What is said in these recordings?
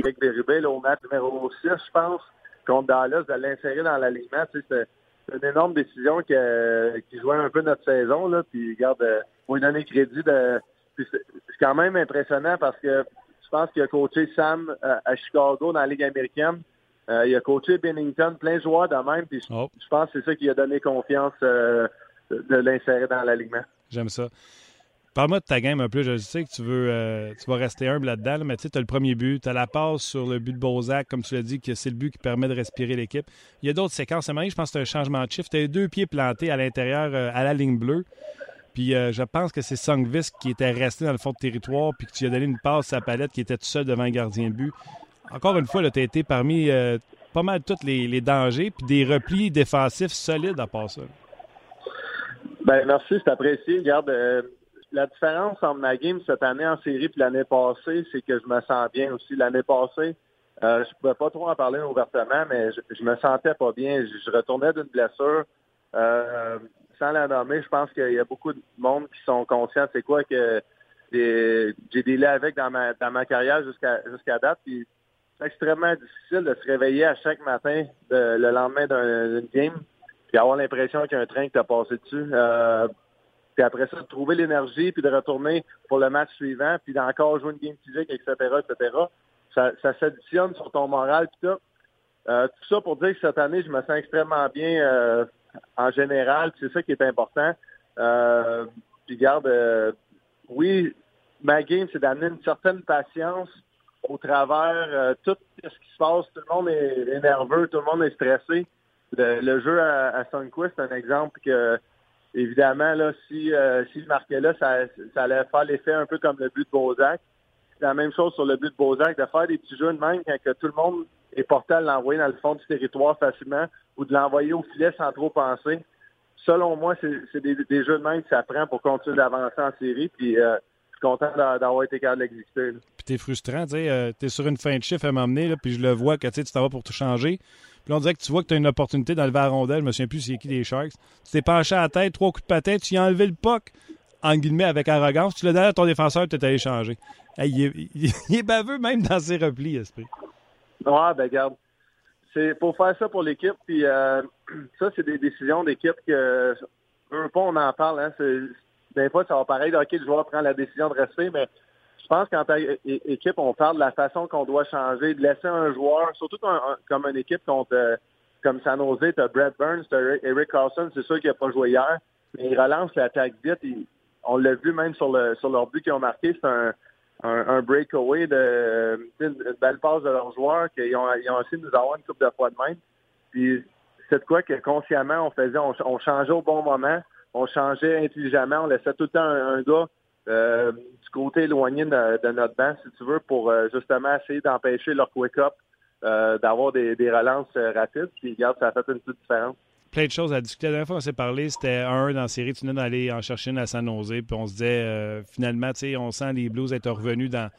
Avec Berube, au match numéro 6, je pense, contre Dallas, de l'insérer dans l'alignement. Tu sais, c'est une énorme décision qui, qui jouait un peu notre saison. Là, puis, regarde, euh, lui donner crédit. de C'est quand même impressionnant parce que je pense qu'il a coaché Sam euh, à Chicago dans la Ligue américaine. Euh, il a coaché Bennington, plein de joueurs de même. Puis je, Oh. je pense que c'est ça qui a donné confiance euh, de l'insérer dans l'alignement. J'aime ça. Parle-moi de ta game un peu. Je sais que tu veux euh, tu vas rester humble là-dedans, là, mais tu sais, as le premier but, tu as la passe sur le but de Bozak, comme tu l'as dit, que c'est le but qui permet de respirer l'équipe. Il y a d'autres séquences. À un je pense que c'est un changement de chiffre. Tu as deux pieds plantés à l'intérieur, euh, à la ligne bleue. Puis euh, je pense que c'est Songvis qui était resté dans le fond de territoire, puis que tu as donné une passe à palette qui était tout seul devant le gardien de but. Encore une fois, tu as été parmi pas mal tous les, dangers, puis des replis défensifs solides à part ça. Ben merci, c'est apprécié. Regarde, la différence entre ma game cette année en série et l'année passée, c'est que je me sens bien aussi. L'année passée, euh, je pouvais pas trop en parler ouvertement, mais je, je me sentais pas bien. Je, je retournais d'une blessure. Euh, sans la nommer, je pense qu'il y a beaucoup de monde qui sont conscients c'est quoi que j'ai délai avec dans ma dans ma carrière jusqu'à jusqu'à date. Puis c'est extrêmement difficile de se réveiller à chaque matin de- le lendemain d'un- d'une game puis avoir l'impression qu'il y a un train qui t'a passé dessus. Euh, après ça, de trouver l'énergie, puis de retourner pour le match suivant, puis d'encore jouer une game physique, etc., etc. Ça, ça s'additionne sur ton moral, puis tout. Euh, tout ça pour dire que cette année, je me sens extrêmement bien euh, en général, c'est ça qui est important. Euh, puis garde, euh, oui, ma game, c'est d'amener une certaine patience au travers tout ce qui se passe. Tout le monde est, nerveux, tout le monde est stressé. Le, jeu à, à Sunquist, un exemple que, évidemment, là, si, euh, si je marquais là, ça, allait faire l'effet un peu comme le but de Bozak. C'est la même chose sur le but de Bozak, de faire des petits jeux de même quand que tout le monde est porté à l'envoyer dans le fond du territoire facilement ou de l'envoyer au filet sans trop penser. Selon moi, c'est des, jeux de même que ça prend pour continuer d'avancer en série. Puis, euh, je suis content d'a- d'avoir été capable de l'exécuter. là. Puis t'es frustrant, tu sais, euh, t'es sur une fin de chiffre à m'emmener, puis je le vois que tu t'en vas pour tout changer. Puis on dirait que tu vois que tu as une opportunité d'enlever la rondelle, je me souviens plus c'est qui les Sharks. Tu t'es penché à la tête, trois coups de patin, tu y as enlevé le puck, en guillemets, avec arrogance, tu l'as donné à ton défenseur, tu es allé changer. Il, est, baveux même dans ses replis, esprit. Ouais, ben garde. C'est pour faire ça pour l'équipe, puis euh, ça, c'est des décisions d'équipe que eux pas, on en parle. Hein, des fois, ça va paraître, OK, le joueur prend la décision de rester, mais je pense qu'en tant qu'équipe, on parle de la façon qu'on doit changer, de laisser un joueur, surtout comme une équipe contre euh, comme San Jose, tu as Burns, tu Eric Carlson, c'est sûr qu'il n'a pas joué hier, mais il relance l'attaque vite. on l'a vu même sur le sur leur but qu'ils ont marqué, c'est un, breakaway de sais, une, belle passe de leurs joueurs qu'ils ont, ils ont essayé de nous avoir une coupe de fois de même. Puis c'est de quoi que consciemment on faisait, on, changeait au bon moment, on changeait intelligemment, on laissait tout le temps un gars euh, du côté éloigné de, notre banc, si tu veux, pour euh, justement essayer d'empêcher leur quick-up, euh, d'avoir des, relances rapides. Puis regarde, ça a fait une petite différence. Plein de choses à discuter. La dernière fois, on s'est parlé, c'était un dans la série, tu venais d'aller en chercher une à San Jose, puis on se disait, finalement, tu sais, on sent les Blues être revenus dans,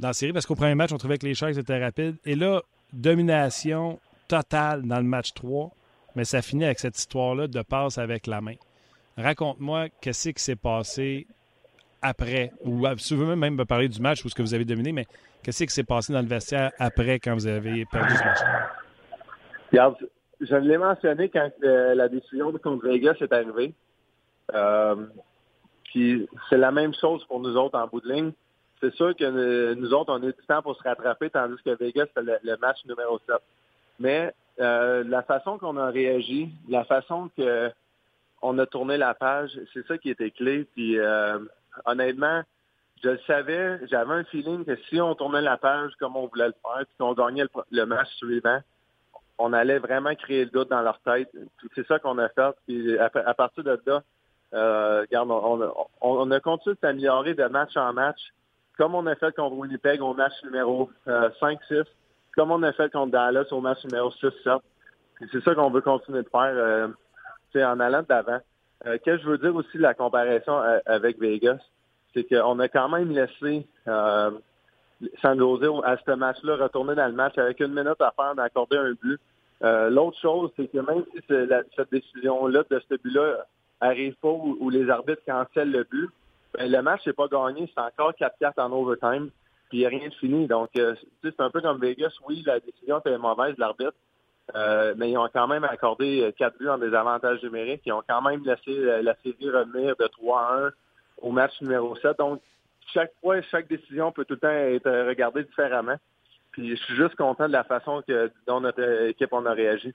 dans la série, parce qu'au premier match, on trouvait que les Sharks étaient rapides. Et là, domination totale dans le match 3, mais ça finit avec cette histoire-là de passe avec la main. Raconte-moi, qu'est-ce qui s'est passé après, ou si tu veux même me parler du match ou ce que vous avez dominé, mais qu'est-ce qui s'est passé dans le vestiaire après quand vous avez perdu ce match? Regarde, je l'ai mentionné quand euh, la décision de contre Vegas est arrivée. Euh, puis c'est la même chose pour nous autres en bout de ligne. C'est sûr que euh, nous autres, on a eu du temps pour se rattraper, tandis que Vegas, c'était le, match numéro 7. Mais la façon qu'on a réagi, la façon que on a tourné la page, c'est ça qui était clé. Puis honnêtement, je le savais, j'avais un feeling que si on tournait la page comme on voulait le faire, puis qu'on gagnait le, match suivant, on allait vraiment créer le doute dans leur tête. C'est ça qu'on a fait. Puis à, partir de là, euh, regarde, on, a continué de s'améliorer de match en match, comme on a fait contre Winnipeg au match numéro euh, 5-6, comme on a fait contre Dallas au match numéro 6-7. Puis c'est ça qu'on veut continuer de faire euh, en allant de l'avant. Euh, Qu'est-ce que je veux dire aussi de la comparaison à- avec Vegas, c'est qu'on a quand même laissé euh, San Jose à ce match-là retourner dans le match avec une minute à faire d'accorder un but. Euh, L'autre chose, c'est que même si la- cette décision-là de ce but-là arrive pas ou, les arbitres cancellent le but, ben, le match n'est pas gagné, c'est encore 4-4 en overtime. puis il n'y a rien de fini. Donc, c'est un peu comme Vegas. Oui, la décision était mauvaise de l'arbitre, mais ils ont quand même accordé quatre buts en désavantage numérique. Ils ont quand même laissé la série revenir de 3-1 au match numéro 7. Donc, chaque fois, chaque décision peut tout le temps être regardée différemment. Puis je suis juste content de la façon dont notre équipe on a réagi.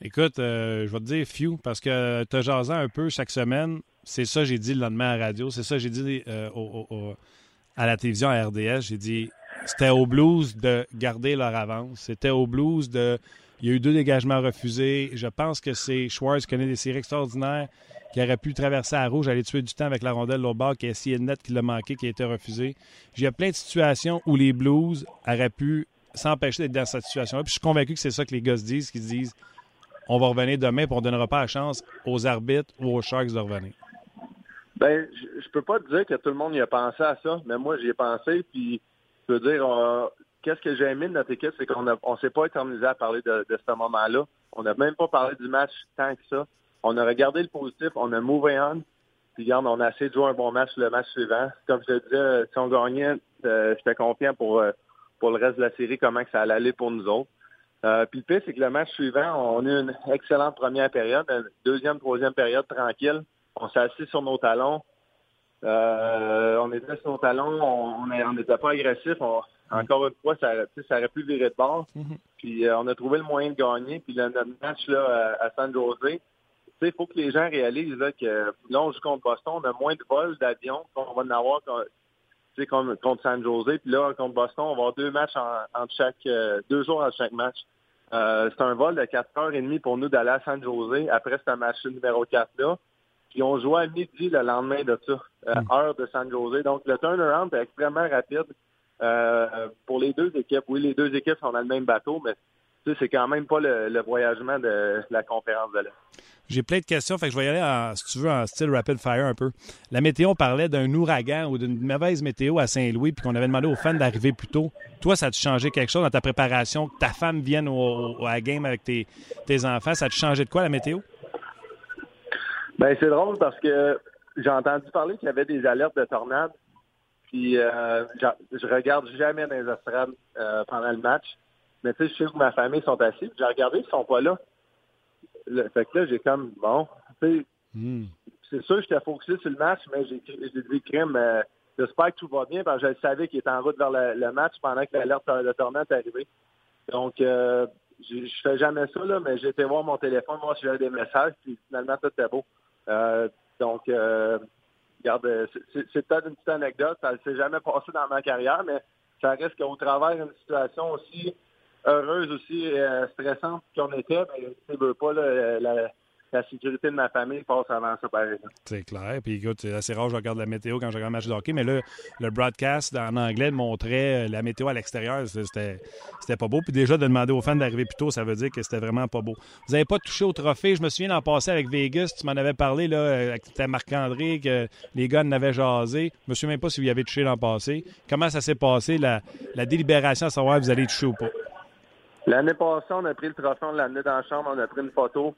Écoute, euh, je vais te dire few parce que as jasé un peu chaque semaine. C'est ça que j'ai dit le lendemain à la radio. C'est ça que j'ai dit euh, à la télévision à RDS. J'ai dit c'était au Blues de garder leur avance. C'était au Blues de. Il y a eu deux dégagements refusés. Je pense que c'est Schwartz qui connaît des séries extraordinaires qui aurait pu traverser à rouge, aller tuer du temps avec la rondelle au bord, qui a essayé de net, qui l'a manqué, qui a été refusé. A plein de situations où les Blues auraient pu s'empêcher d'être dans cette situation-là. Puis je suis convaincu que c'est ça que les gars se disent, qu'ils se disent on va revenir demain, puis on ne donnera pas la chance aux arbitres ou aux Sharks de revenir. Ben, je, peux pas te dire que tout le monde y a pensé à ça, mais moi j'y ai pensé, puis je veux dire, qu'est-ce que j'ai aimé de notre équipe, c'est qu'on ne on s'est pas éternisé à parler de, de ce moment-là. On n'a même pas parlé du match tant que ça. On a regardé le positif, on a move on. Puis regarde, on a essayé de jouer un bon match le match suivant. Comme je te disais, si on gagnait, euh, j'étais confiant pour, euh, pour le reste de la série, comment que ça allait aller pour nous autres. Euh, puis le pire, c'est que le match suivant, on a eu une excellente première période, une deuxième, troisième période tranquille. On s'est assis sur nos talons. on était sur nos talons, on n'était pas agressif. Encore une fois, ça, ça aurait pu virer de bord. Mm-hmm. Puis on a trouvé le moyen de gagner. Puis le, notre match là, à San Jose, il faut que les gens réalisent que là, on joue contre Boston, on a moins de vols d'avion qu'on va en avoir contre, contre San Jose. Puis là, contre Boston, on va avoir deux matchs en, chaque euh, deux jours en chaque match. Euh, c'est un vol de 4h30 pour nous d'aller à San Jose après ce match numéro 4-là. Puis on joue à midi le lendemain de ça, euh, hmm. heure de San Jose. Donc le turnaround est extrêmement rapide pour les deux équipes. Oui, les deux équipes sont dans le même bateau, mais c'est quand même pas le, voyagement de la conférence de l'Est. J'ai plein de questions, fait que je vais y aller, en, si tu veux, en style rapid fire un peu. La météo parlait d'un ouragan ou d'une mauvaise météo à Saint-Louis, puis qu'on avait demandé aux fans d'arriver plus tôt. Toi, ça a-tu changé quelque chose dans ta préparation? Que ta femme vienne au, à la game avec tes, enfants, ça a changé de quoi la météo? Ben c'est drôle parce que j'ai entendu parler qu'il y avait des alertes de tornades. Puis euh, je regarde jamais dans les euh, pendant le match. Mais tu sais, je sais que ma famille sont assis. J'ai regardé, ils sont pas là fait que là, j'ai comme, bon, tu sais, hmm. c'est sûr que j'étais focusé sur le match, mais j'ai dit, crime, euh, j'espère que tout va bien, parce que je savais qu'il était en route vers le, match pendant que l'alerte de tournant est arrivée. Donc, euh, je fais jamais ça, là, mais été voir mon téléphone, moi, si j'avais des messages, puis finalement, tout était beau. Euh, donc, euh, regarde, c'est peut-être une petite anecdote, ça ne s'est jamais passé dans ma carrière, mais ça reste qu'au travers d'une situation aussi heureuse aussi, euh, stressante qu'on était, mais tu veux pas la, sécurité de ma famille passe avant ça, par exemple. C'est clair. Puis écoute, c'est assez rare, je regarde la météo quand je regarde un match de hockey, mais là, le broadcast en anglais montrait euh, la météo à l'extérieur. C'était, c'était pas beau. Puis déjà, de demander aux fans d'arriver plus tôt, ça veut dire que c'était vraiment pas beau. Vous n'avez pas touché au trophée. Je me souviens d'en passer avec Vegas. Tu m'en avais parlé, là, avec Marc-André, que les gars en avaient jasé. Je me souviens même pas si vous y avez touché l'an passé. Comment ça s'est passé, la, la délibération à savoir si vous allez toucher ou pas? L'année passée, on a pris le trophée, on l'a amené dans la chambre, on a pris une photo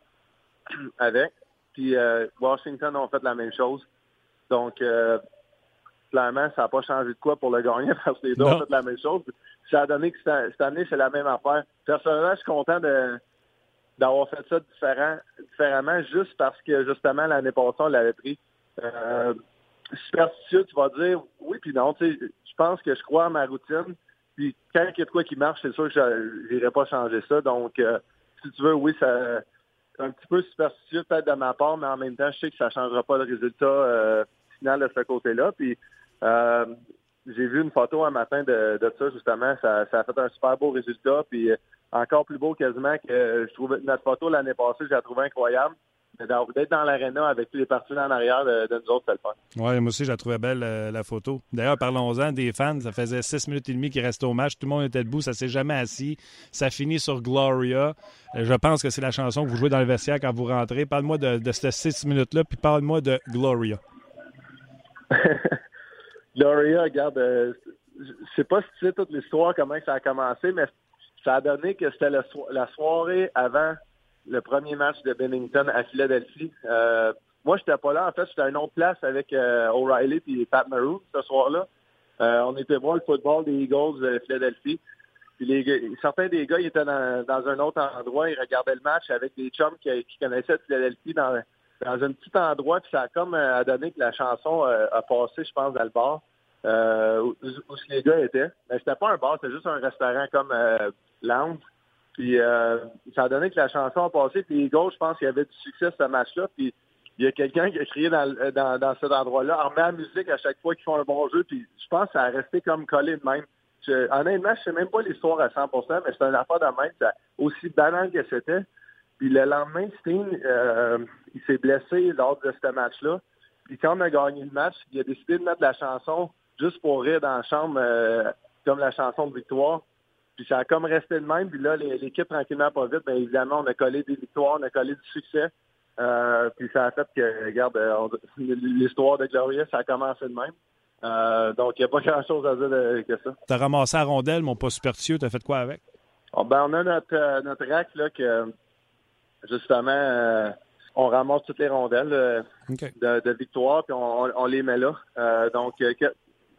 avec. Puis euh, Washington ont fait la même chose. Donc, euh, clairement, ça n'a pas changé de quoi pour le gagner parce que les deux ont fait la même chose. Ça a donné que cette année, c'est la même affaire. Personnellement, je suis content de d'avoir fait ça différent, différemment juste parce que, justement, l'année passée, on l'avait pris. Euh, superstitieux, tu vas dire oui puis non. Tu sais, je pense que je crois à ma routine. Puis quand il y a de quoi qui marche, c'est sûr que je n'irai pas changer ça. Donc, euh, si tu veux, oui, ça c'est un petit peu superstitieux peut-être de ma part, mais en même temps, je sais que ça ne changera pas le résultat euh, final de ce côté-là. Puis euh, j'ai vu une photo un matin de, de ça, justement. Ça, ça, a fait un super beau résultat. Puis encore plus beau quasiment que je trouvais notre photo l'année passée, j'ai trouvé incroyable d'être dans l'aréna avec tous les partisans en arrière de, nous autres, c'est le fun. Oui, moi aussi, je la trouvais belle, euh, la photo. D'ailleurs, parlons-en des fans. Ça faisait six minutes et demie qu'ils restaient au match. Tout le monde était debout. Ça s'est jamais assis. Ça finit sur Gloria. Euh, je pense que c'est la chanson que vous jouez dans le vestiaire quand vous rentrez. Parle-moi de, de ces six minutes-là, puis parle-moi de Gloria. Gloria, regarde, euh, je sais pas si tu sais toute l'histoire, comment ça a commencé, mais ça a donné que c'était la soirée avant le premier match de Bennington à Philadelphie. Euh, moi, j'étais pas là. En fait, j'étais à une autre place avec euh, O'Reilly et Pat Maroon ce soir-là. on était voir le football des Eagles de Philadelphie. Puis les certains des gars, ils étaient dans, un autre endroit, ils regardaient le match avec des chums qui, connaissaient Philadelphie dans, dans un petit endroit, puis ça a comme donné que la chanson a passé, je pense, dans le bar euh, où, les gars étaient. Mais c'était pas un bar, c'était juste un restaurant comme euh, Lounge. Puis euh, ça a donné que la chanson a passé. Puis les gars, je pense qu'il y avait du succès ce match-là. Puis il y a quelqu'un qui a crié dans, dans, dans cet endroit-là, en met la musique à chaque fois qu'ils font un bon jeu. Puis je pense que ça a resté comme collé de même. Je, honnêtement, je sais même pas l'histoire à 100% mais c'est un affaire de même. Ça, aussi banal que c'était. Puis le lendemain, Steen, euh, il s'est blessé lors de ce match-là. Puis quand on a gagné le match, il a décidé de mettre la chanson juste pour rire dans la chambre, euh, comme la chanson de victoire. Puis ça a comme resté de même. Puis là, l'équipe, tranquillement, pas vite, bien évidemment, on a collé des victoires, on a collé du succès. Euh, puis ça a fait que, regarde, euh, l'histoire de Gloria, ça a commencé de même. donc, il n'y a pas grand-chose à dire que ça. Tu as ramassé la rondelle, mon pas superstitieux. Tu as fait quoi avec? Oh, ben, on a notre, notre rack, là, que, justement, on ramasse toutes les rondelles de, victoire, puis on, les met là. donc,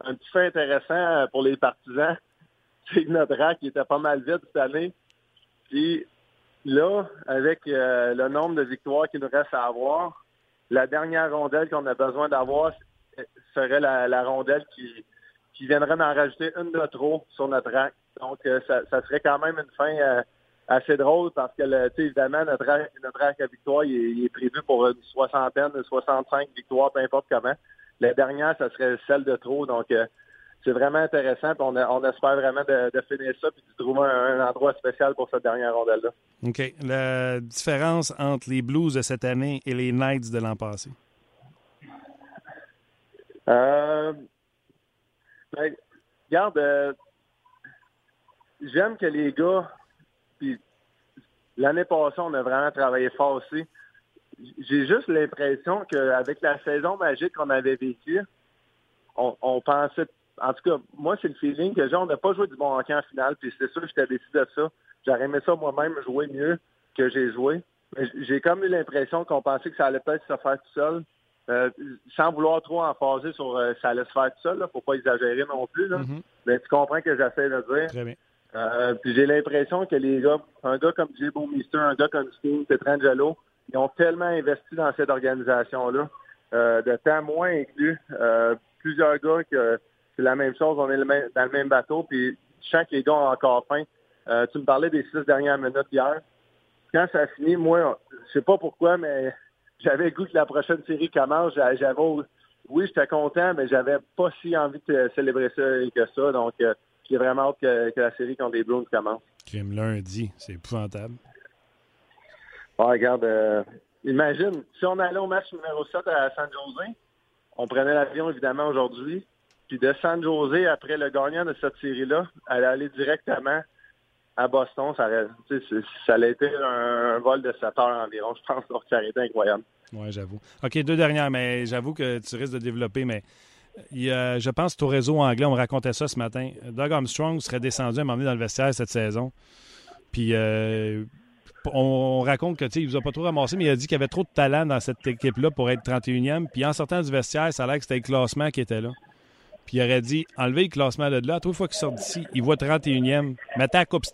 un petit fait intéressant euh, pour les partisans, c'est notre rack était pas mal vide cette année. Puis là, avec euh, le nombre de victoires qu'il nous reste à avoir, la dernière rondelle qu'on a besoin d'avoir serait la, rondelle qui, qui viendrait d'en rajouter une de trop sur notre rack. Donc, euh, ça, serait quand même une fin assez drôle parce que, évidemment, notre rack, notre rack à victoire, il est, prévu pour une soixantaine, 65 victoires, peu importe comment. La dernière, ça serait celle de trop. Donc, euh, c'est vraiment intéressant. On, on, espère vraiment de, finir ça et de trouver un, endroit spécial pour cette dernière rondelle-là. OK. La différence entre les Blues de cette année et les Knights de l'an passé? Euh, ben, regarde, euh, j'aime que les gars, puis l'année passée, on a vraiment travaillé fort aussi j'ai juste l'impression qu'avec la saison magique qu'on avait vécue, on, pensait, en tout cas, moi, c'est le feeling que j'ai, on n'a pas joué du bon hockey en finale, puis c'est sûr que j'étais décidé de ça. J'aurais aimé ça moi-même jouer mieux que j'ai joué. J'ai comme eu l'impression qu'on pensait que ça allait peut-être se faire tout seul. Euh, sans vouloir trop en phaser sur euh, ça allait se faire tout seul, là, faut pas exagérer non plus. Là. Mm-hmm. Mais tu comprends que j'essaie de dire. Très bien. Euh, puis j'ai l'impression que les gars, un gars comme J. Mister, un gars comme Steve Petrangelo, ils ont tellement investi dans cette organisation-là, euh, de temps moins inclus. Euh, plusieurs gars que c'est la même chose, on est dans le même bateau, puis je sens que les gars ont encore faim. Euh, tu me parlais des six dernières minutes hier. Quand ça a fini, moi, je sais pas pourquoi, mais j'avais le goût que la prochaine série commence. J'avais, oui, j'étais content, mais j'avais pas si envie de célébrer ça que ça. Donc, j'ai vraiment hâte que, la série contre les Bruins commence. Crime lundi, c'est épouvantable. Ah, regarde, euh, imagine, si on allait au match numéro 7 à San Jose, on prenait l'avion évidemment aujourd'hui, puis de San Jose, après le gagnant de cette série-là, elle allait directement à Boston. Ça, ça allait été un, vol de 7 heures environ, je pense, donc ça aurait été incroyable. Oui, j'avoue. OK, deux dernières, mais j'avoue que tu risques de développer, mais il je pense que au réseau anglais, on racontait ça ce matin. Doug Armstrong serait descendu à m'emmener dans le vestiaire cette saison. Puis euh, on raconte que il vous a pas trop ramassé, mais il a dit qu'il y avait trop de talent dans cette équipe-là pour être 31e. Puis en sortant du vestiaire, ça a l'air que c'était le classement qui était là. Puis il aurait dit enlever le classement de là. À fois qu'il sort d'ici, il voit 31e. Mettez la coupe